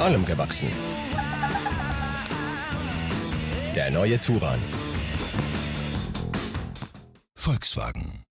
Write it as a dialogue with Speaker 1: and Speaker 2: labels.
Speaker 1: allem gewachsen. Der neue Turan.
Speaker 2: Volkswagen.